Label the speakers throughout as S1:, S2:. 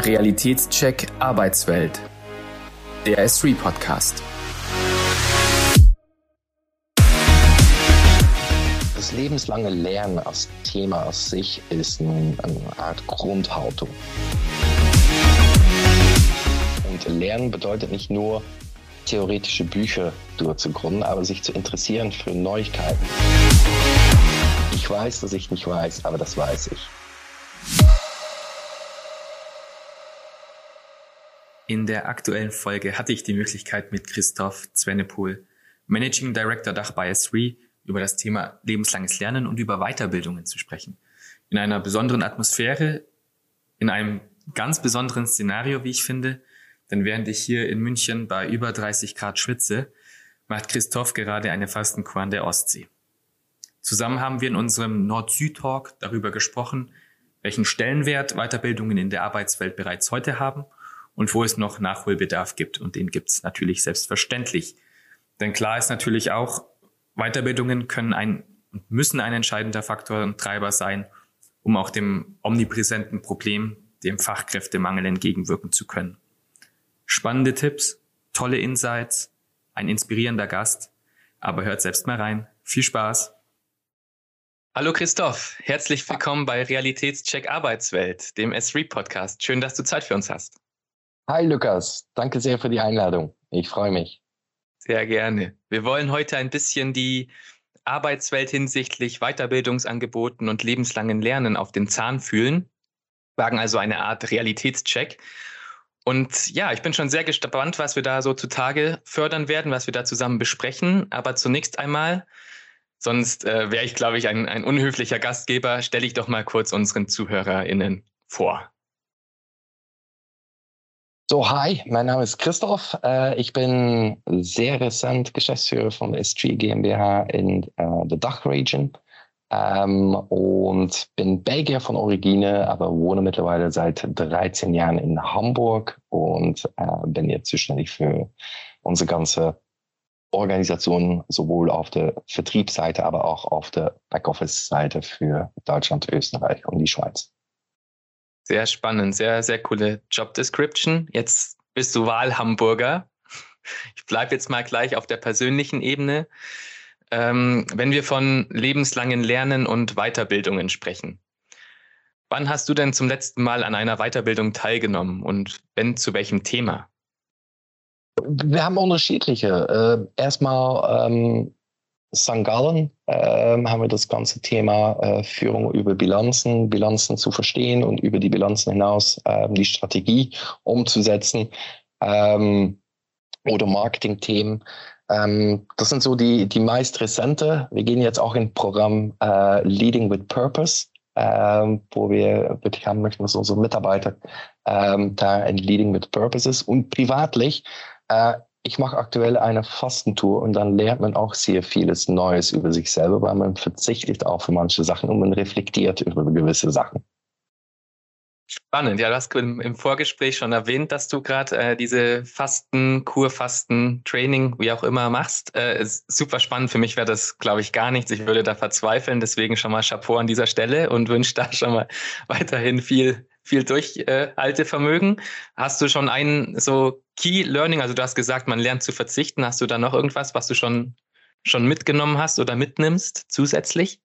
S1: Realitätscheck Arbeitswelt. Der S3 Podcast.
S2: Das lebenslange Lernen als Thema aus sich ist eine Art Grundhaltung. Und Lernen bedeutet nicht nur theoretische Bücher durchzugründen, aber sich zu interessieren für Neuigkeiten. Ich weiß, dass ich nicht weiß, aber das weiß ich.
S1: In der aktuellen Folge hatte ich die Möglichkeit mit Christoph Zwennepohl, Managing Director Dach bei S3, über das Thema lebenslanges Lernen und über Weiterbildungen zu sprechen. In einer besonderen Atmosphäre, in einem ganz besonderen Szenario, wie ich finde, denn während ich hier in München bei über 30 Grad schwitze, macht Christoph gerade eine Fastenkur an der Ostsee. Zusammen haben wir in unserem Nord-Süd-Talk darüber gesprochen, welchen Stellenwert Weiterbildungen in der Arbeitswelt bereits heute haben und wo es noch Nachholbedarf gibt. Und den gibt es natürlich selbstverständlich. Denn klar ist natürlich auch, Weiterbildungen können ein und müssen ein entscheidender Faktor und Treiber sein, um auch dem omnipräsenten Problem, dem Fachkräftemangel entgegenwirken zu können. Spannende Tipps, tolle Insights, ein inspirierender Gast. Aber hört selbst mal rein. Viel Spaß! Hallo Christoph, herzlich willkommen bei Realitätscheck Arbeitswelt, dem S3-Podcast. Schön, dass du Zeit für uns hast.
S2: Hi Lukas, danke sehr für die Einladung. Ich freue mich.
S1: Sehr gerne. Wir wollen heute ein bisschen die Arbeitswelt hinsichtlich Weiterbildungsangeboten und lebenslangen Lernen auf den Zahn fühlen, wagen also eine Art Realitätscheck. Und ja, ich bin schon sehr gespannt, was wir da so zutage fördern werden, was wir da zusammen besprechen. Aber zunächst einmal, sonst äh, wäre ich, glaube ich, ein, ein unhöflicher Gastgeber, stelle ich doch mal kurz unseren ZuhörerInnen vor.
S2: So, hi, mein Name ist Christoph. Äh, ich bin sehr recent Geschäftsführer von S3 GmbH in äh, der Dachregion ähm, und bin Belgier von Origine, aber wohne mittlerweile seit 13 Jahren in Hamburg und äh, bin jetzt zuständig für unsere ganze Organisation, sowohl auf der Vertriebsseite, aber auch auf der Backoffice-Seite für Deutschland, Österreich und die Schweiz.
S1: Sehr spannend, sehr, sehr coole Job Description. Jetzt bist du Wahlhamburger. Ich bleibe jetzt mal gleich auf der persönlichen Ebene. Ähm, wenn wir von lebenslangen Lernen und Weiterbildungen sprechen, wann hast du denn zum letzten Mal an einer Weiterbildung teilgenommen und wenn zu welchem Thema?
S2: Wir haben unterschiedliche. Äh, erstmal ähm, St. Gallen ähm, haben wir das ganze Thema äh, Führung über Bilanzen, Bilanzen zu verstehen und über die Bilanzen hinaus ähm, die Strategie umzusetzen ähm, oder Marketingthemen. Ähm, das sind so die, die meist rezente. Wir gehen jetzt auch in Programm äh, Leading with Purpose, ähm, wo wir wirklich haben möchten, dass unsere Mitarbeiter ähm, da ein Leading with Purpose ist und privatlich äh, ich mache aktuell eine Fastentour und dann lernt man auch sehr vieles Neues über sich selber, weil man verzichtet auch für manche Sachen und man reflektiert über gewisse Sachen.
S1: Spannend. Ja, du hast im Vorgespräch schon erwähnt, dass du gerade äh, diese Fasten, Kurfasten, Training, wie auch immer machst. Äh, super spannend. Für mich wäre das, glaube ich, gar nichts. Ich würde da verzweifeln. Deswegen schon mal Chapeau an dieser Stelle und wünsche da schon mal weiterhin viel viel Durchhaltevermögen. Hast du schon ein so Key Learning, also du hast gesagt, man lernt zu verzichten. Hast du da noch irgendwas, was du schon, schon mitgenommen hast oder mitnimmst zusätzlich?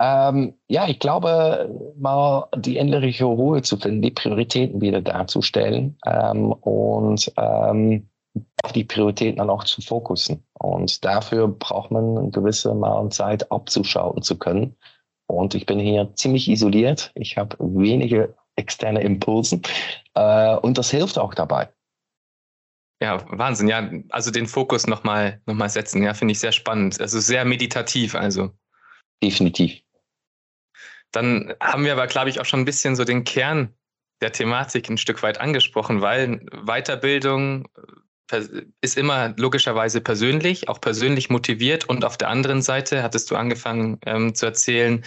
S2: Ähm, ja, ich glaube, mal die innerliche Ruhe zu finden, die Prioritäten wieder darzustellen ähm, und ähm, auf die Prioritäten dann auch zu fokussen. Und dafür braucht man eine gewisse Mal Zeit abzuschalten zu können und ich bin hier ziemlich isoliert. Ich habe wenige externe Impulsen. Äh, und das hilft auch dabei.
S1: Ja, Wahnsinn. Ja, also den Fokus nochmal noch mal setzen. Ja, finde ich sehr spannend. Also sehr meditativ, also.
S2: Definitiv.
S1: Dann haben wir aber, glaube ich, auch schon ein bisschen so den Kern der Thematik ein Stück weit angesprochen, weil Weiterbildung, ist immer logischerweise persönlich, auch persönlich motiviert. Und auf der anderen Seite hattest du angefangen ähm, zu erzählen,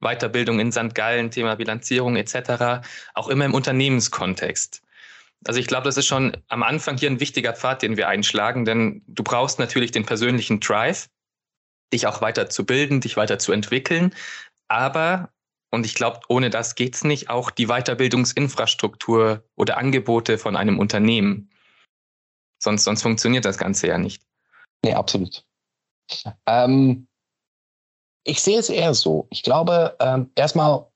S1: Weiterbildung in St. Gallen, Thema Bilanzierung etc., auch immer im Unternehmenskontext. Also ich glaube, das ist schon am Anfang hier ein wichtiger Pfad, den wir einschlagen, denn du brauchst natürlich den persönlichen Drive, dich auch weiter zu bilden, dich weiter zu entwickeln. Aber und ich glaube, ohne das geht's nicht, auch die Weiterbildungsinfrastruktur oder Angebote von einem Unternehmen. Sonst, sonst funktioniert das Ganze ja nicht.
S2: Nee, absolut. Ähm, ich sehe es eher so. Ich glaube, ähm, erstmal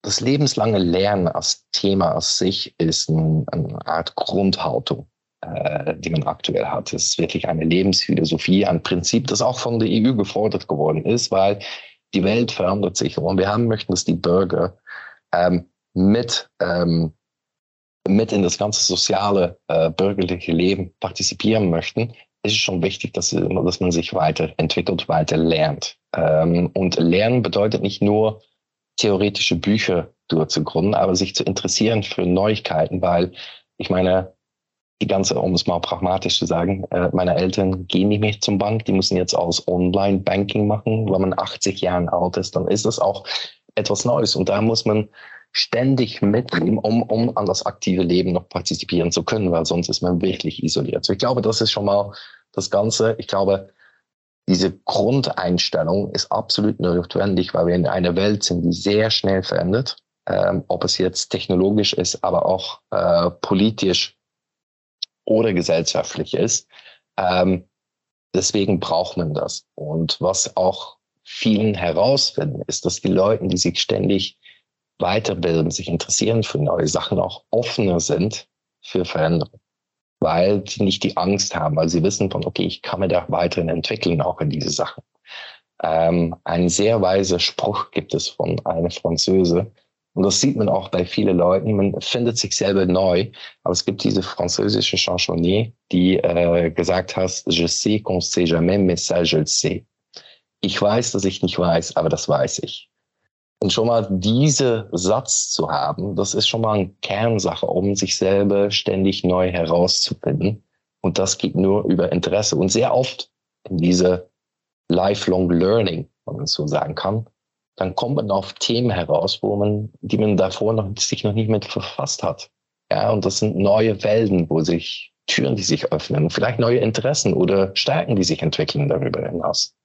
S2: das lebenslange Lernen als Thema als sich ist ein, eine Art Grundhaltung, äh, die man aktuell hat. Es ist wirklich eine Lebensphilosophie, ein Prinzip, das auch von der EU gefordert geworden ist, weil die Welt verändert sich und wir haben möchten, dass die Bürger ähm, mit ähm, mit in das ganze soziale äh, bürgerliche Leben partizipieren möchten, ist es schon wichtig, dass, dass man sich weiterentwickelt, weiter lernt. Ähm, und Lernen bedeutet nicht nur theoretische Bücher durchzugründen, aber sich zu interessieren für Neuigkeiten, weil ich meine, die ganze, um es mal pragmatisch zu sagen, äh, meine Eltern gehen nicht mehr zum Bank, die müssen jetzt aus Online-Banking machen. Wenn man 80 Jahre alt ist, dann ist das auch etwas Neues. Und da muss man ständig mitnehmen, um, um an das aktive Leben noch partizipieren zu können, weil sonst ist man wirklich isoliert. So, ich glaube, das ist schon mal das Ganze. Ich glaube, diese Grundeinstellung ist absolut notwendig, weil wir in einer Welt sind, die sehr schnell verändert. Ähm, ob es jetzt technologisch ist, aber auch äh, politisch oder gesellschaftlich ist. Ähm, deswegen braucht man das. Und was auch vielen herausfinden, ist, dass die Leute, die sich ständig weiterbilden, sich interessieren für neue Sachen, auch offener sind für Veränderungen weil sie nicht die Angst haben, weil sie wissen von, okay, ich kann mir da weiterhin entwickeln, auch in diese Sachen. Ähm, ein sehr weiser Spruch gibt es von einer Französe. Und das sieht man auch bei vielen Leuten. Man findet sich selber neu. Aber es gibt diese französische Chansonnier, die äh, gesagt hat, je sais qu'on sait jamais, mais ça je le sais. Ich weiß, dass ich nicht weiß, aber das weiß ich. Und schon mal diese Satz zu haben, das ist schon mal eine Kernsache, um sich selber ständig neu herauszufinden. Und das geht nur über Interesse. Und sehr oft in diese lifelong learning, wenn man so sagen kann, dann kommt man auf Themen heraus, wo man, die man davor noch, sich noch nicht mit verfasst hat. Ja, und das sind neue Welten, wo sich Türen, die sich öffnen, vielleicht neue Interessen oder Stärken, die sich entwickeln darüber hinaus.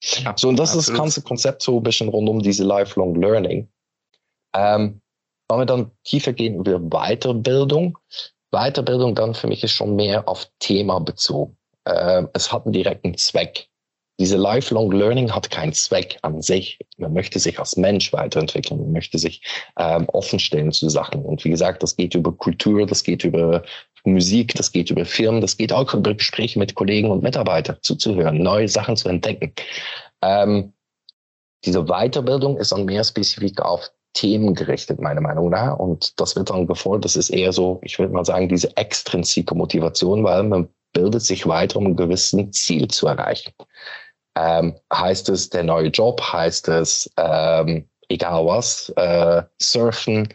S2: So, und das absolut. ist das ganze Konzept so ein bisschen rund um diese Lifelong Learning. Ähm, wenn wir dann tiefer gehen über Weiterbildung, Weiterbildung dann für mich ist schon mehr auf Thema bezogen. Ähm, es hat einen direkten Zweck. Diese Lifelong Learning hat keinen Zweck an sich. Man möchte sich als Mensch weiterentwickeln, man möchte sich ähm, offenstellen zu Sachen. Und wie gesagt, das geht über Kultur, das geht über Musik, das geht über Firmen, das geht auch über Gespräche mit Kollegen und Mitarbeitern zuzuhören, neue Sachen zu entdecken. Ähm, diese Weiterbildung ist dann mehr spezifisch auf Themen gerichtet, meiner Meinung nach. Und das wird dann gefordert, das ist eher so, ich würde mal sagen, diese extrinsike Motivation, weil man bildet sich weiter, um ein gewissen Ziel zu erreichen. Ähm, heißt es der neue Job, heißt es ähm, egal was, äh, surfen,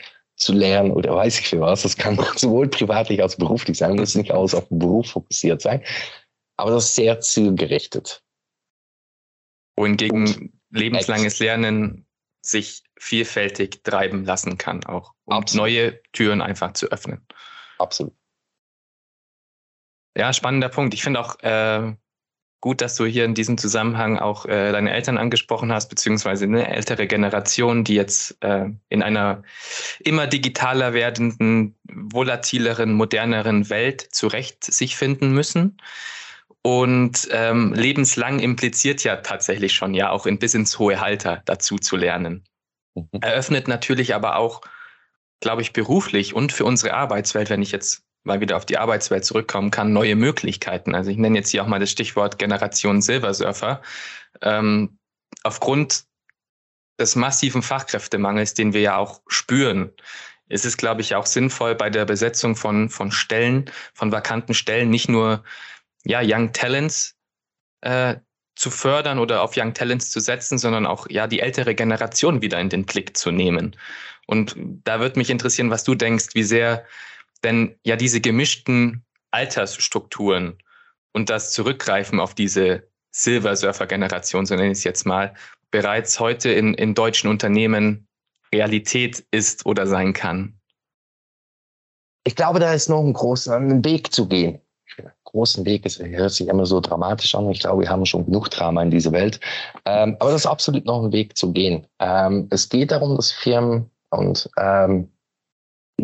S2: zu lernen oder weiß ich für was. Das kann sowohl privatlich als beruflich sein, muss nicht alles auf den Beruf fokussiert sein. Aber das ist sehr zielgerichtet.
S1: Wohingegen Und lebenslanges Lernen sich vielfältig treiben lassen kann, auch um Absolut. neue Türen einfach zu öffnen.
S2: Absolut.
S1: Ja, spannender Punkt. Ich finde auch, äh, gut, dass du hier in diesem Zusammenhang auch äh, deine Eltern angesprochen hast, beziehungsweise eine ältere Generation, die jetzt äh, in einer immer digitaler werdenden, volatileren, moderneren Welt zurecht sich finden müssen. Und ähm, lebenslang impliziert ja tatsächlich schon, ja, auch in, bis ins hohe Alter dazu zu lernen. Mhm. Eröffnet natürlich aber auch, glaube ich, beruflich und für unsere Arbeitswelt, wenn ich jetzt mal wieder auf die Arbeitswelt zurückkommen kann, neue Möglichkeiten. Also ich nenne jetzt hier auch mal das Stichwort Generation Silversurfer. Ähm, aufgrund des massiven Fachkräftemangels, den wir ja auch spüren, ist es, glaube ich, auch sinnvoll bei der Besetzung von, von Stellen, von vakanten Stellen, nicht nur ja, Young Talents äh, zu fördern oder auf Young Talents zu setzen, sondern auch ja die ältere Generation wieder in den Blick zu nehmen. Und da würde mich interessieren, was du denkst, wie sehr denn ja diese gemischten Altersstrukturen und das Zurückgreifen auf diese Silver-Surfer-Generation, so nenne ich es jetzt mal, bereits heute in, in deutschen Unternehmen Realität ist oder sein kann?
S2: Ich glaube, da ist noch ein großer Weg zu gehen. großen Weg. Es hört sich immer so dramatisch an. Ich glaube, wir haben schon genug Drama in dieser Welt. Ähm, aber das ist absolut noch ein Weg zu gehen. Ähm, es geht darum, dass Firmen und ähm,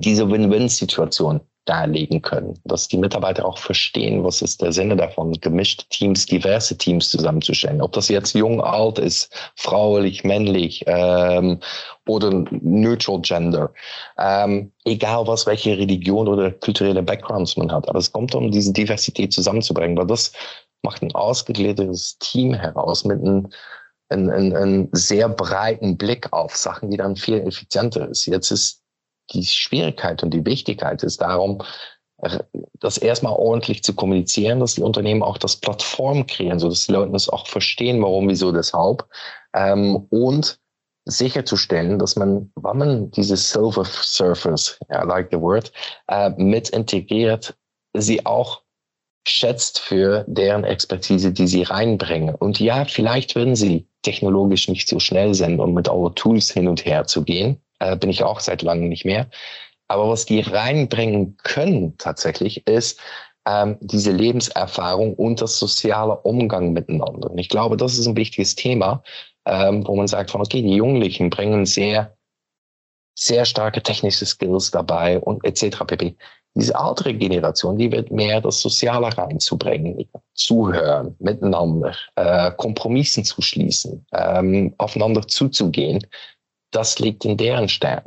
S2: diese Win-Win-Situation darlegen können, dass die Mitarbeiter auch verstehen, was ist der Sinne davon, gemischte Teams, diverse Teams zusammenzustellen. Ob das jetzt jung, alt ist, fraulich, männlich ähm, oder neutral gender. Ähm, egal was, welche Religion oder kulturelle Backgrounds man hat. Aber es kommt um diese Diversität zusammenzubringen, weil das macht ein ausgegliedertes Team heraus mit einem einen, einen, einen sehr breiten Blick auf Sachen, die dann viel effizienter ist. Jetzt ist die Schwierigkeit und die Wichtigkeit ist darum, das erstmal ordentlich zu kommunizieren, dass die Unternehmen auch das Plattform kreieren, so dass die Leute das auch verstehen, warum, wieso, deshalb. Ähm, und sicherzustellen, dass man, wenn man diese Silver Surfers, I like the word, äh, mit integriert, sie auch schätzt für deren Expertise, die sie reinbringen. Und ja, vielleicht würden sie technologisch nicht so schnell sein, um mit our Tools hin und her zu gehen äh, bin ich auch seit langem nicht mehr. Aber was die reinbringen können tatsächlich ist ähm, diese Lebenserfahrung und das soziale Umgang miteinander. Und ich glaube, das ist ein wichtiges Thema, ähm, wo man sagt von, okay, die Jugendlichen bringen sehr, sehr starke technische Skills dabei und etc. pp. Diese ältere Generation, die wird mehr das Soziale reinzubringen, zuhören, miteinander, äh, Kompromissen zu schließen, ähm, aufeinander zuzugehen das liegt in deren Stern.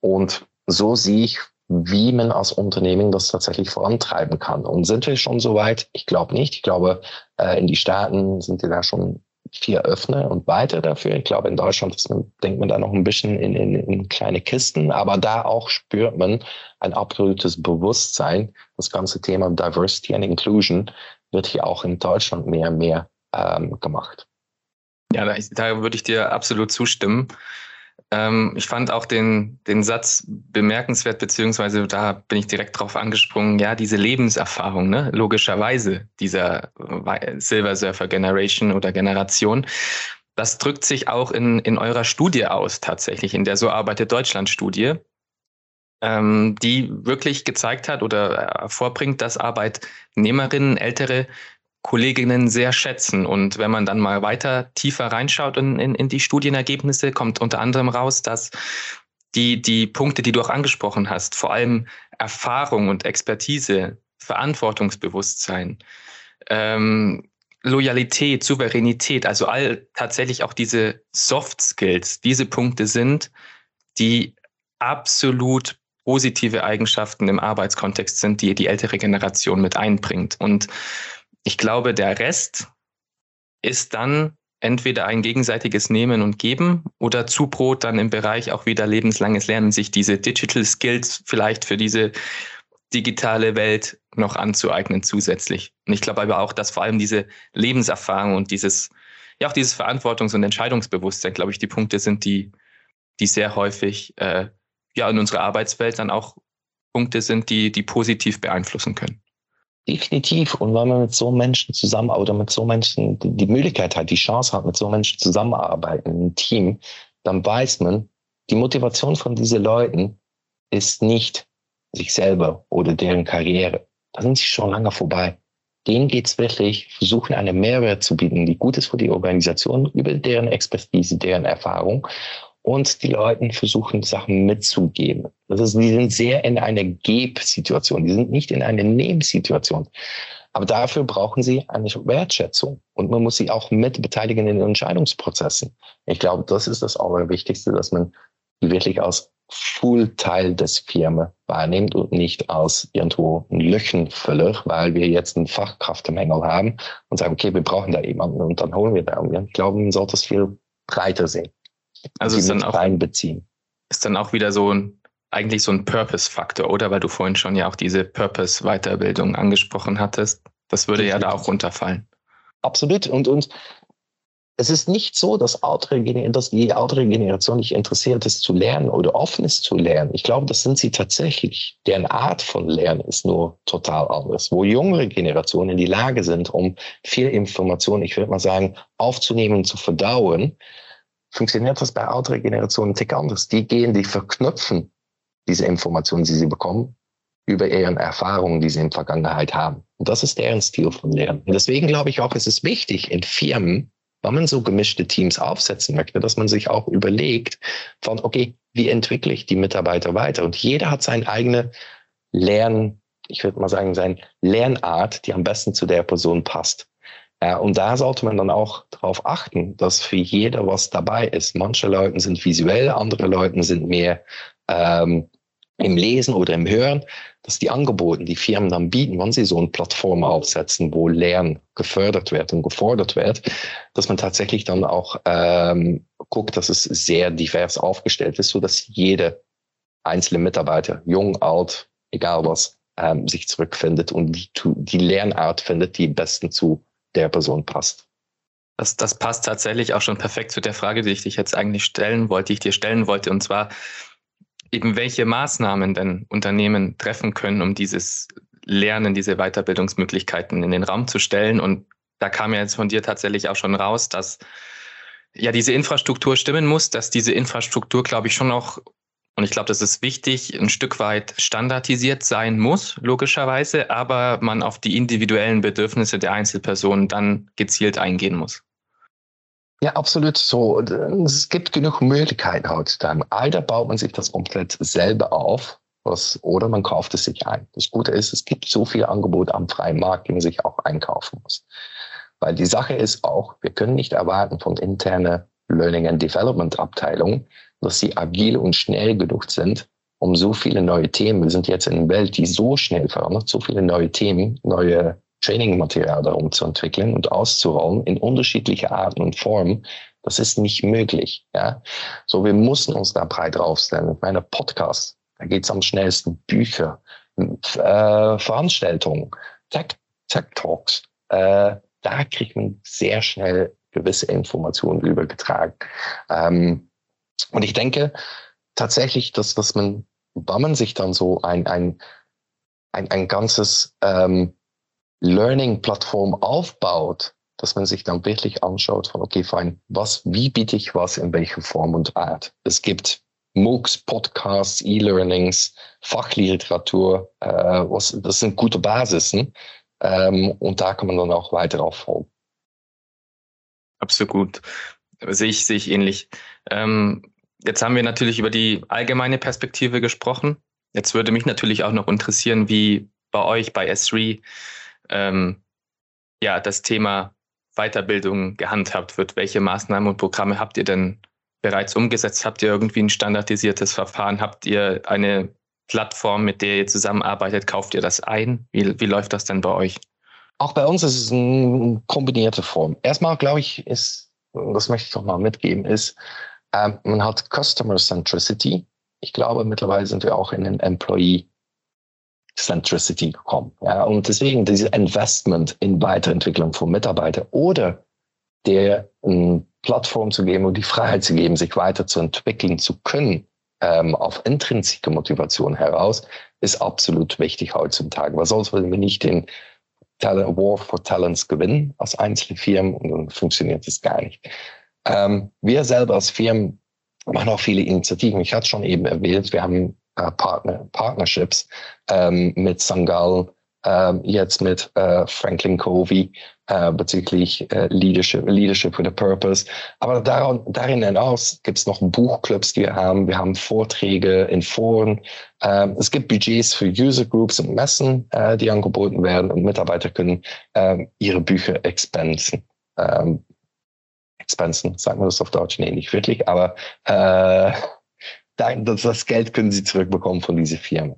S2: Und so sehe ich, wie man als Unternehmen das tatsächlich vorantreiben kann. Und sind wir schon so weit? Ich glaube nicht. Ich glaube, äh, in die Staaten sind die da schon viel öffner und weiter dafür. Ich glaube, in Deutschland ist denkt man da noch ein bisschen in, in, in kleine Kisten, aber da auch spürt man ein absolutes Bewusstsein. Das ganze Thema Diversity and Inclusion wird hier auch in Deutschland mehr und mehr ähm, gemacht.
S1: Ja, da, da würde ich dir absolut zustimmen. Ähm, ich fand auch den, den Satz bemerkenswert, beziehungsweise da bin ich direkt drauf angesprungen, ja, diese Lebenserfahrung, ne, logischerweise dieser Silver Surfer Generation oder Generation. Das drückt sich auch in, in eurer Studie aus, tatsächlich, in der So arbeitet Deutschland Studie, ähm, die wirklich gezeigt hat oder hervorbringt, dass Arbeitnehmerinnen ältere Kolleginnen sehr schätzen. Und wenn man dann mal weiter tiefer reinschaut in, in, in die Studienergebnisse, kommt unter anderem raus, dass die, die Punkte, die du auch angesprochen hast, vor allem Erfahrung und Expertise, Verantwortungsbewusstsein, ähm, Loyalität, Souveränität, also all tatsächlich auch diese Soft Skills, diese Punkte sind, die absolut positive Eigenschaften im Arbeitskontext sind, die die ältere Generation mit einbringt. Und ich glaube, der Rest ist dann entweder ein gegenseitiges Nehmen und Geben oder Zubrot dann im Bereich auch wieder lebenslanges Lernen, sich diese Digital Skills vielleicht für diese digitale Welt noch anzueignen zusätzlich. Und ich glaube aber auch, dass vor allem diese Lebenserfahrung und dieses, ja auch dieses Verantwortungs- und Entscheidungsbewusstsein, glaube ich, die Punkte sind, die, die sehr häufig äh, ja in unserer Arbeitswelt dann auch Punkte sind, die, die positiv beeinflussen können.
S2: Definitiv. Und wenn man mit so Menschen zusammen oder mit so Menschen die Möglichkeit hat, die Chance hat, mit so Menschen zusammenarbeiten im Team, dann weiß man, die Motivation von diesen Leuten ist nicht sich selber oder deren Karriere. Da sind sie schon lange vorbei. Denen geht's wirklich, versuchen eine Mehrwert zu bieten, die gut ist für die Organisation, über deren Expertise, deren Erfahrung und die Leuten versuchen, Sachen mitzugeben. Das ist, die sind sehr in einer Geb-Situation. Die sind nicht in einer Nehmsituation. Aber dafür brauchen sie eine Wertschätzung und man muss sie auch mit beteiligen in den Entscheidungsprozessen. Ich glaube, das ist das Allerwichtigste, dass man die wirklich als Full-Teil des Firma wahrnimmt und nicht als irgendwo ein Löchenfüller, weil wir jetzt einen Fachkraftmängel haben und sagen, okay, wir brauchen da jemanden und dann holen wir da. Ich glaube, man sollte es viel breiter sehen.
S1: Also ist dann auch einbeziehen. Ist dann auch wieder so ein eigentlich so ein Purpose-Faktor, oder? Weil du vorhin schon ja auch diese Purpose-Weiterbildung angesprochen hattest. Das würde ja da auch runterfallen.
S2: Absolut. Und, und es ist nicht so, dass, dass die ältere Generation nicht interessiert ist zu lernen oder offen ist zu lernen. Ich glaube, das sind sie tatsächlich. Deren Art von Lernen ist nur total anders. Wo jüngere Generationen in die Lage sind, um viel Information, ich würde mal sagen, aufzunehmen, zu verdauen, funktioniert das bei älteren Generationen ein Tick anders. Die gehen, die verknüpfen diese Informationen, die sie bekommen, über ihren Erfahrungen, die sie in der Vergangenheit haben. Und das ist deren Stil von Lernen. Und deswegen glaube ich auch, es ist wichtig in Firmen, wenn man so gemischte Teams aufsetzen möchte, dass man sich auch überlegt von, okay, wie entwickle ich die Mitarbeiter weiter? Und jeder hat seine eigene Lern, ich würde mal sagen, seine Lernart, die am besten zu der Person passt. Ja, und da sollte man dann auch darauf achten, dass für jeder was dabei ist. Manche Leute sind visuell, andere Leute sind mehr ähm, im Lesen oder im Hören, dass die Angebote, die Firmen dann bieten, wenn sie so eine Plattform aufsetzen, wo Lernen gefördert wird und gefordert wird, dass man tatsächlich dann auch ähm, guckt, dass es sehr divers aufgestellt ist, so dass jede einzelne Mitarbeiter, jung, alt, egal was, ähm, sich zurückfindet und die, die Lernart findet, die am besten zu der Person passt.
S1: Das, das passt tatsächlich auch schon perfekt zu der Frage, die ich dich jetzt eigentlich stellen wollte, die ich dir stellen wollte, und zwar eben welche Maßnahmen denn Unternehmen treffen können, um dieses Lernen, diese Weiterbildungsmöglichkeiten in den Raum zu stellen. Und da kam ja jetzt von dir tatsächlich auch schon raus, dass ja diese Infrastruktur stimmen muss, dass diese Infrastruktur, glaube ich, schon auch und ich glaube, das ist wichtig, ein Stück weit standardisiert sein muss, logischerweise, aber man auf die individuellen Bedürfnisse der Einzelpersonen dann gezielt eingehen muss.
S2: Ja, absolut so. Es gibt genug Möglichkeiten heutzutage. Either baut man sich das komplett selber auf, was, oder man kauft es sich ein. Das Gute ist, es gibt so viel Angebot am freien Markt, die man sich auch einkaufen muss. Weil die Sache ist auch, wir können nicht erwarten von interne Learning and Development Abteilungen, dass sie agil und schnell genug sind, um so viele neue Themen. Wir sind jetzt in einer Welt, die so schnell verändert, so viele neue Themen, neue Trainingmaterial darum zu entwickeln und auszurollen in unterschiedliche Arten und Formen. Das ist nicht möglich. Ja, so wir müssen uns da breit draufstellen. Meine Podcasts, da geht's am schnellsten. Bücher, äh, Veranstaltungen, Tech, Tech Talks. Äh, da kriegt man sehr schnell gewisse Informationen übergetragen. Ähm, und ich denke tatsächlich, dass, dass man, wenn man sich dann so ein, ein, ein, ein ganzes ähm, Learning-Plattform aufbaut, dass man sich dann wirklich anschaut von, okay, fein, was, wie biete ich was in welcher Form und Art? Es gibt MOOCs, Podcasts, E-Learnings, Fachliteratur, äh, was, das sind gute Basisen. Ähm, und da kann man dann auch weiter auffolgen.
S1: Absolut. Sehe ich, sehe ich ähnlich. Ähm, jetzt haben wir natürlich über die allgemeine Perspektive gesprochen. Jetzt würde mich natürlich auch noch interessieren, wie bei euch bei S3 ähm, ja, das Thema Weiterbildung gehandhabt wird. Welche Maßnahmen und Programme habt ihr denn bereits umgesetzt? Habt ihr irgendwie ein standardisiertes Verfahren? Habt ihr eine Plattform, mit der ihr zusammenarbeitet? Kauft ihr das ein? Wie, wie läuft das denn bei euch?
S2: Auch bei uns ist es eine kombinierte Form. Erstmal, glaube ich, ist, das möchte ich doch mal mitgeben, ist, ähm, man hat Customer Centricity. Ich glaube, mittlerweile sind wir auch in den Employee Centricity gekommen. Ja, und deswegen diese Investment in Weiterentwicklung von Mitarbeitern oder der eine Plattform zu geben und die Freiheit zu geben, sich weiterzuentwickeln zu können, ähm, auf intrinsische Motivation heraus, ist absolut wichtig heutzutage. Was sonst wenn wir nicht den Talent, War for Talents gewinnen als einzelne Firmen und dann funktioniert es gar nicht. Ähm, wir selber als Firmen machen auch viele Initiativen. Ich hatte schon eben erwähnt, wir haben äh, Partner, Partnerships ähm, mit Sangal, jetzt mit äh, Franklin Covey äh, bezüglich äh, Leadership, Leadership with a Purpose. Aber daran, darin hinaus gibt es noch Buchclubs, die wir haben. Wir haben Vorträge in Foren. Ähm, es gibt Budgets für User Groups und Messen, äh, die angeboten werden und Mitarbeiter können ähm, ihre Bücher expensen. Ähm, expensen, sagen wir das auf Deutsch? Nee, nicht wirklich, aber äh, das Geld können sie zurückbekommen von diesen Firmen.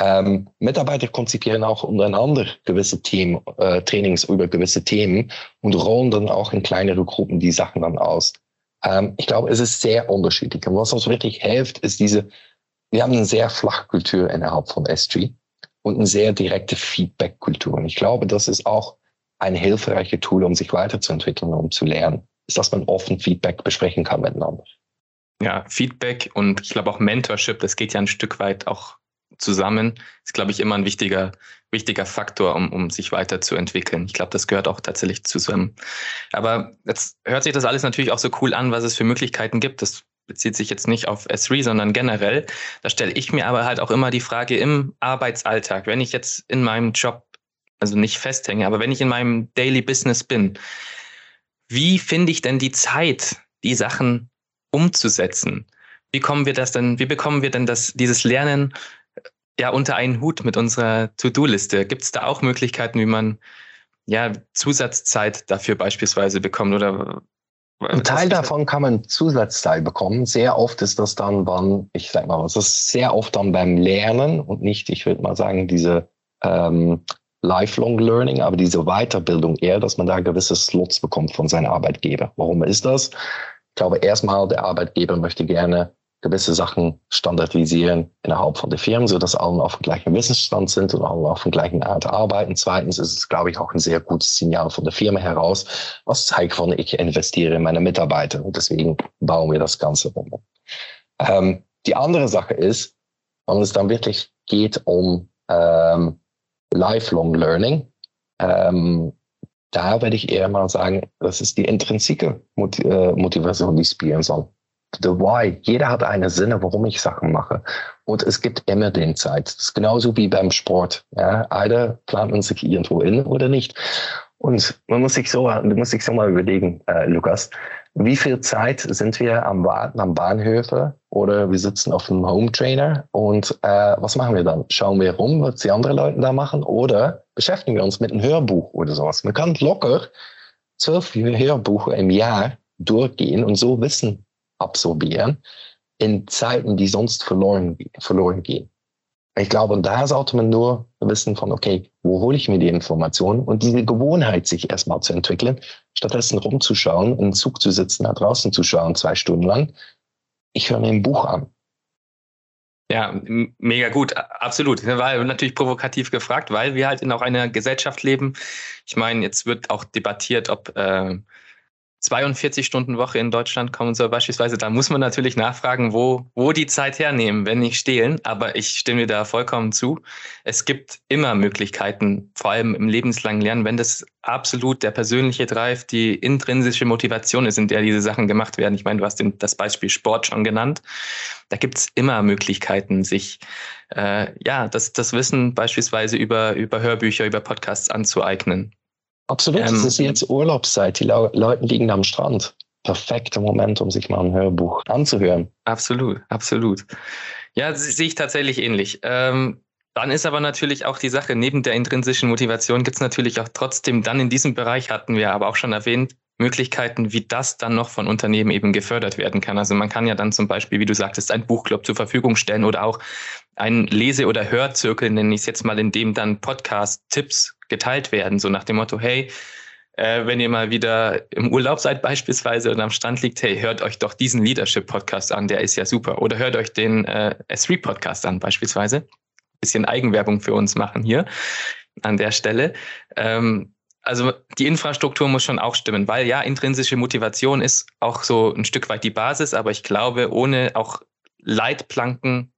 S2: Ähm, Mitarbeiter konzipieren auch untereinander gewisse Themen, äh, Trainings über gewisse Themen und rollen dann auch in kleinere Gruppen die Sachen dann aus. Ähm, ich glaube, es ist sehr unterschiedlich. Und was uns wirklich hilft, ist diese, wir haben eine sehr flache Kultur innerhalb von S3 und eine sehr direkte Feedback-Kultur. Und ich glaube, das ist auch ein hilfreiches Tool, um sich weiterzuentwickeln, um zu lernen, ist, dass man offen Feedback besprechen kann miteinander.
S1: Ja, Feedback und ich glaube auch Mentorship, das geht ja ein Stück weit auch zusammen, ist, glaube ich, immer ein wichtiger, wichtiger Faktor, um, um sich weiterzuentwickeln. Ich glaube, das gehört auch tatsächlich zusammen. Aber jetzt hört sich das alles natürlich auch so cool an, was es für Möglichkeiten gibt. Das bezieht sich jetzt nicht auf S3, sondern generell. Da stelle ich mir aber halt auch immer die Frage im Arbeitsalltag, wenn ich jetzt in meinem Job, also nicht festhänge, aber wenn ich in meinem Daily Business bin, wie finde ich denn die Zeit, die Sachen umzusetzen? Wie kommen wir das denn, wie bekommen wir denn das, dieses Lernen ja unter einen Hut mit unserer To-Do-Liste? Gibt es da auch Möglichkeiten, wie man ja Zusatzzeit dafür beispielsweise bekommt oder
S2: ein Teil davon kann man Zusatzzeit bekommen. Sehr oft ist das dann, wann, ich sag mal, es ist sehr oft dann beim Lernen und nicht, ich würde mal sagen, diese ähm, Lifelong Learning, aber diese Weiterbildung eher, dass man da gewisse Slots bekommt von seinem Arbeitgeber. Warum ist das? Ich glaube, erstmal, der Arbeitgeber möchte gerne gewisse Sachen standardisieren innerhalb von der Firmen, so dass alle auf dem gleichen Wissensstand sind und alle auf dem gleichen Art arbeiten. Zweitens ist es, glaube ich, auch ein sehr gutes Signal von der Firma heraus, was zeigt von, ich investiere in meine Mitarbeiter und deswegen bauen wir das Ganze um. Ähm, die andere Sache ist, wenn es dann wirklich geht um ähm, Lifelong Learning, ähm, da werde ich eher mal sagen, das ist die intrinsike äh, Motivation, die spielen soll the why. Jeder hat eine Sinne, warum ich Sachen mache. Und es gibt immer den Zeit. Das ist genauso wie beim Sport. Ja, einer plant man sich irgendwo in oder nicht. Und man muss sich so, man muss sich so mal überlegen, äh, Lukas, wie viel Zeit sind wir am Warten am Bahnhöfe oder wir sitzen auf dem Home Trainer und äh, was machen wir dann? Schauen wir rum, was die anderen Leute da machen oder beschäftigen wir uns mit einem Hörbuch oder sowas? Man kann locker zwölf Hörbuche im Jahr durchgehen und so Wissen absorbieren in Zeiten, die sonst verloren, verloren gehen. Ich glaube, und da sollte man nur wissen von, okay, wo hole ich mir die Informationen und diese Gewohnheit sich erstmal zu entwickeln, stattdessen rumzuschauen, in Zug zu sitzen, da draußen zu schauen, zwei Stunden lang. Ich höre mir ein Buch an.
S1: Ja, mega gut, absolut. War natürlich provokativ gefragt, weil wir halt in auch einer Gesellschaft leben. Ich meine, jetzt wird auch debattiert, ob äh, 42 Stunden Woche in Deutschland kommen soll beispielsweise, da muss man natürlich nachfragen, wo, wo die Zeit hernehmen, wenn nicht stehlen. Aber ich stimme da vollkommen zu. Es gibt immer Möglichkeiten, vor allem im lebenslangen Lernen, wenn das absolut der persönliche Drive, die intrinsische Motivation ist, in der diese Sachen gemacht werden. Ich meine, du hast den, das Beispiel Sport schon genannt. Da gibt's immer Möglichkeiten, sich äh, ja das, das Wissen beispielsweise über, über Hörbücher, über Podcasts anzueignen.
S2: Absolut, ähm, es ist jetzt Urlaubszeit. Die Leute liegen am Strand. Perfekter Moment, um sich mal ein Hörbuch anzuhören.
S1: Absolut, absolut. Ja, sehe ich tatsächlich ähnlich. Ähm, dann ist aber natürlich auch die Sache, neben der intrinsischen Motivation gibt es natürlich auch trotzdem dann in diesem Bereich, hatten wir aber auch schon erwähnt, Möglichkeiten, wie das dann noch von Unternehmen eben gefördert werden kann. Also man kann ja dann zum Beispiel, wie du sagtest, ein Buchclub zur Verfügung stellen oder auch einen Lese- oder Hörzirkel, nenne ich es jetzt mal, in dem dann Podcast-Tipps geteilt werden, so nach dem Motto, hey, äh, wenn ihr mal wieder im Urlaub seid beispielsweise und am Strand liegt, hey, hört euch doch diesen Leadership-Podcast an, der ist ja super. Oder hört euch den äh, S3-Podcast an beispielsweise. Bisschen Eigenwerbung für uns machen hier an der Stelle. Ähm, also die Infrastruktur muss schon auch stimmen, weil ja, intrinsische Motivation ist auch so ein Stück weit die Basis, aber ich glaube, ohne auch Leitplanken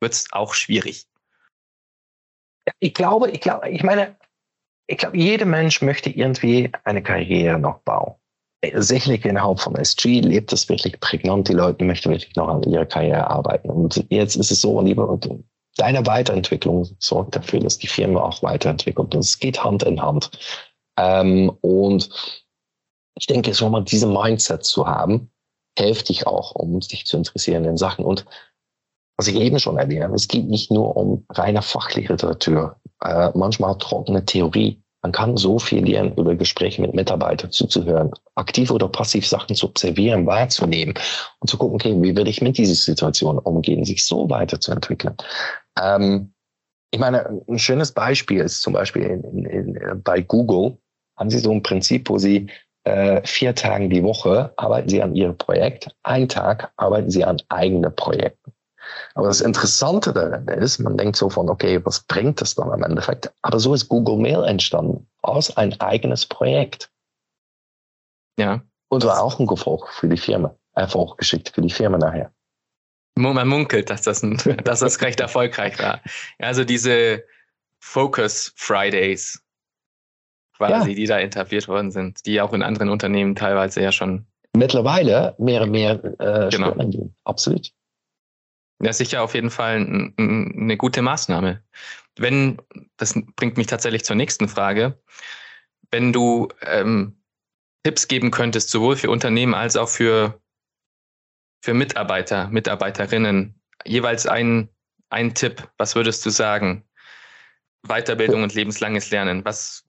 S1: wird es auch schwierig.
S2: Ich glaube, ich glaube, ich meine, ich glaube, jeder Mensch möchte irgendwie eine Karriere noch bauen. Sicherlich innerhalb von SG lebt es wirklich prägnant. Die Leute möchten wirklich noch an ihrer Karriere arbeiten. Und jetzt ist es so, lieber deine Weiterentwicklung sorgt dafür, dass die Firma auch weiterentwickelt. Und es geht Hand in Hand. Ähm, und ich denke, schon mal diese Mindset zu haben, hilft dich auch, um dich zu interessieren in Sachen. Und was ich eben schon erwähnt habe, es geht nicht nur um reine Fachliteratur, äh, manchmal trockene Theorie. Man kann so viel lernen über Gespräche mit Mitarbeitern zuzuhören, aktiv oder passiv Sachen zu observieren, wahrzunehmen und zu gucken, okay, wie würde ich mit dieser Situation umgehen, sich so weiterzuentwickeln. Ähm, ich meine, ein schönes Beispiel ist zum Beispiel in, in, in, bei Google haben sie so ein Prinzip, wo sie äh, vier Tage die Woche arbeiten sie an ihrem Projekt, ein Tag arbeiten sie an eigenen Projekten. Aber das Interessante daran ist, man denkt so von, okay, was bringt das dann am Endeffekt? Aber so ist Google Mail entstanden, aus ein eigenes Projekt. Ja. Und war auch ein Erfolg für die Firma, Erfolg geschickt für die Firma nachher.
S1: Man munkelt, dass das, ein, dass das recht erfolgreich war. Also diese Focus Fridays, quasi, ja. die da etabliert worden sind, die auch in anderen Unternehmen teilweise ja schon
S2: mittlerweile mehr und mehr äh, genau. gehen. Absolut.
S1: Ja, sicher auf jeden Fall eine gute Maßnahme. Wenn, das bringt mich tatsächlich zur nächsten Frage, wenn du ähm, Tipps geben könntest, sowohl für Unternehmen als auch für, für Mitarbeiter, Mitarbeiterinnen, jeweils ein, ein Tipp, was würdest du sagen? Weiterbildung und lebenslanges Lernen, was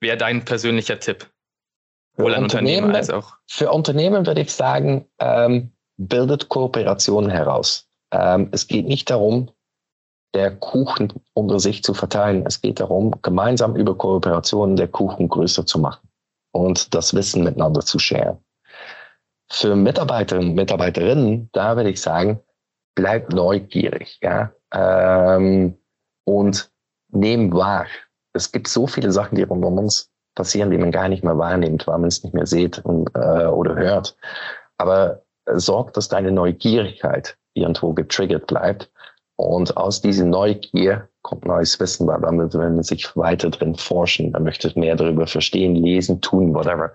S1: wäre dein persönlicher Tipp?
S2: Für Unternehmen, als auch. Für Unternehmen würde ich sagen, ähm, bildet Kooperationen heraus. Ähm, es geht nicht darum, der Kuchen unter sich zu verteilen. Es geht darum, gemeinsam über Kooperationen der Kuchen größer zu machen und das Wissen miteinander zu sharen. Für Mitarbeiterinnen und Mitarbeiterinnen, da würde ich sagen, bleibt neugierig, ja, ähm, und nehmen wahr. Es gibt so viele Sachen, die rund um uns passieren, die man gar nicht mehr wahrnimmt, weil man es nicht mehr sieht und, äh, oder hört. Aber sorgt, dass deine Neugierigkeit irgendwo getriggert bleibt. Und aus dieser Neugier kommt neues Wissen, weil dann will man sich weiter drin forschen, man möchte mehr darüber verstehen, lesen, tun, whatever.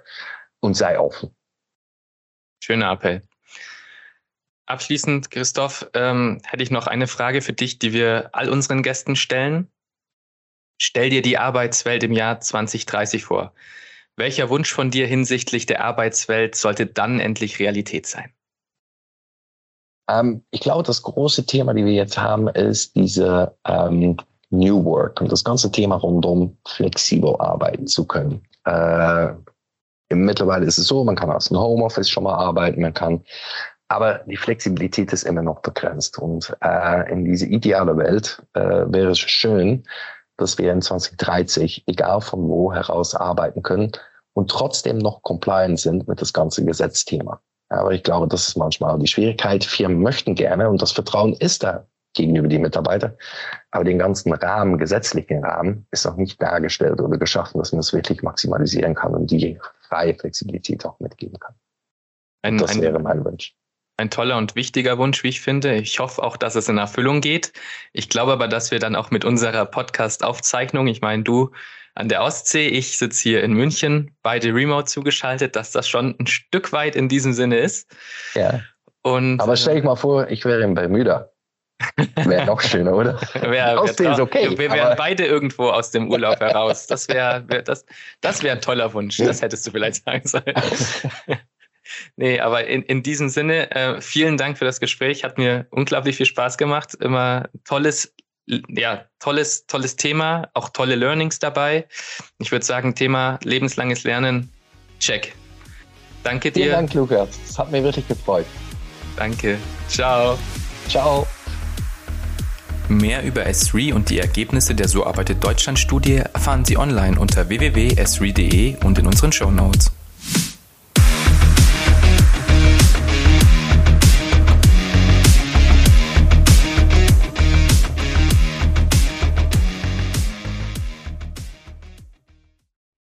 S2: Und sei offen.
S1: Schöner Appell. Abschließend, Christoph, ähm, hätte ich noch eine Frage für dich, die wir all unseren Gästen stellen. Stell dir die Arbeitswelt im Jahr 2030 vor. Welcher Wunsch von dir hinsichtlich der Arbeitswelt sollte dann endlich Realität sein?
S2: Ähm, ich glaube, das große Thema, die wir jetzt haben, ist diese ähm, New Work und das ganze Thema rund um flexibel arbeiten zu können. Äh, mittlerweile ist es so, man kann aus dem Homeoffice schon mal arbeiten, man kann, aber die Flexibilität ist immer noch begrenzt. Und äh, in diese ideale Welt äh, wäre es schön, dass wir in 2030, egal von wo heraus arbeiten können und trotzdem noch compliant sind mit das ganze Gesetzthema. Aber ich glaube, das ist manchmal die Schwierigkeit. Firmen möchten gerne und das Vertrauen ist da gegenüber die Mitarbeiter. Aber den ganzen Rahmen, gesetzlichen Rahmen, ist noch nicht dargestellt oder geschaffen, dass man es wirklich maximalisieren kann und die freie Flexibilität auch mitgeben kann.
S1: Ein, das ein, wäre mein Wunsch. Ein toller und wichtiger Wunsch, wie ich finde. Ich hoffe auch, dass es in Erfüllung geht. Ich glaube aber, dass wir dann auch mit unserer Podcast-Aufzeichnung, ich meine, du an der Ostsee. Ich sitze hier in München, beide remote zugeschaltet, dass das schon ein Stück weit in diesem Sinne ist.
S2: Ja. Und, Aber stell dich mal vor, ich wäre in Bermuda. Wäre noch schöner, oder?
S1: wär, Ostsee ist okay. Wir wären beide irgendwo aus dem Urlaub heraus. Das wäre wär, das, das wär ein toller Wunsch. Das hättest du vielleicht sagen sollen. nee, aber in, in diesem Sinne, äh, vielen Dank für das Gespräch. Hat mir unglaublich viel Spaß gemacht. Immer tolles ja, tolles, tolles Thema, auch tolle Learnings dabei. Ich würde sagen, Thema lebenslanges Lernen, check. Danke dir.
S2: Vielen Dank, Lukas. Es hat mich wirklich gefreut.
S1: Danke. Ciao.
S2: Ciao.
S1: Mehr über S3 und die Ergebnisse der So arbeitet Deutschland Studie erfahren Sie online unter www.s3.de und in unseren Show Notes.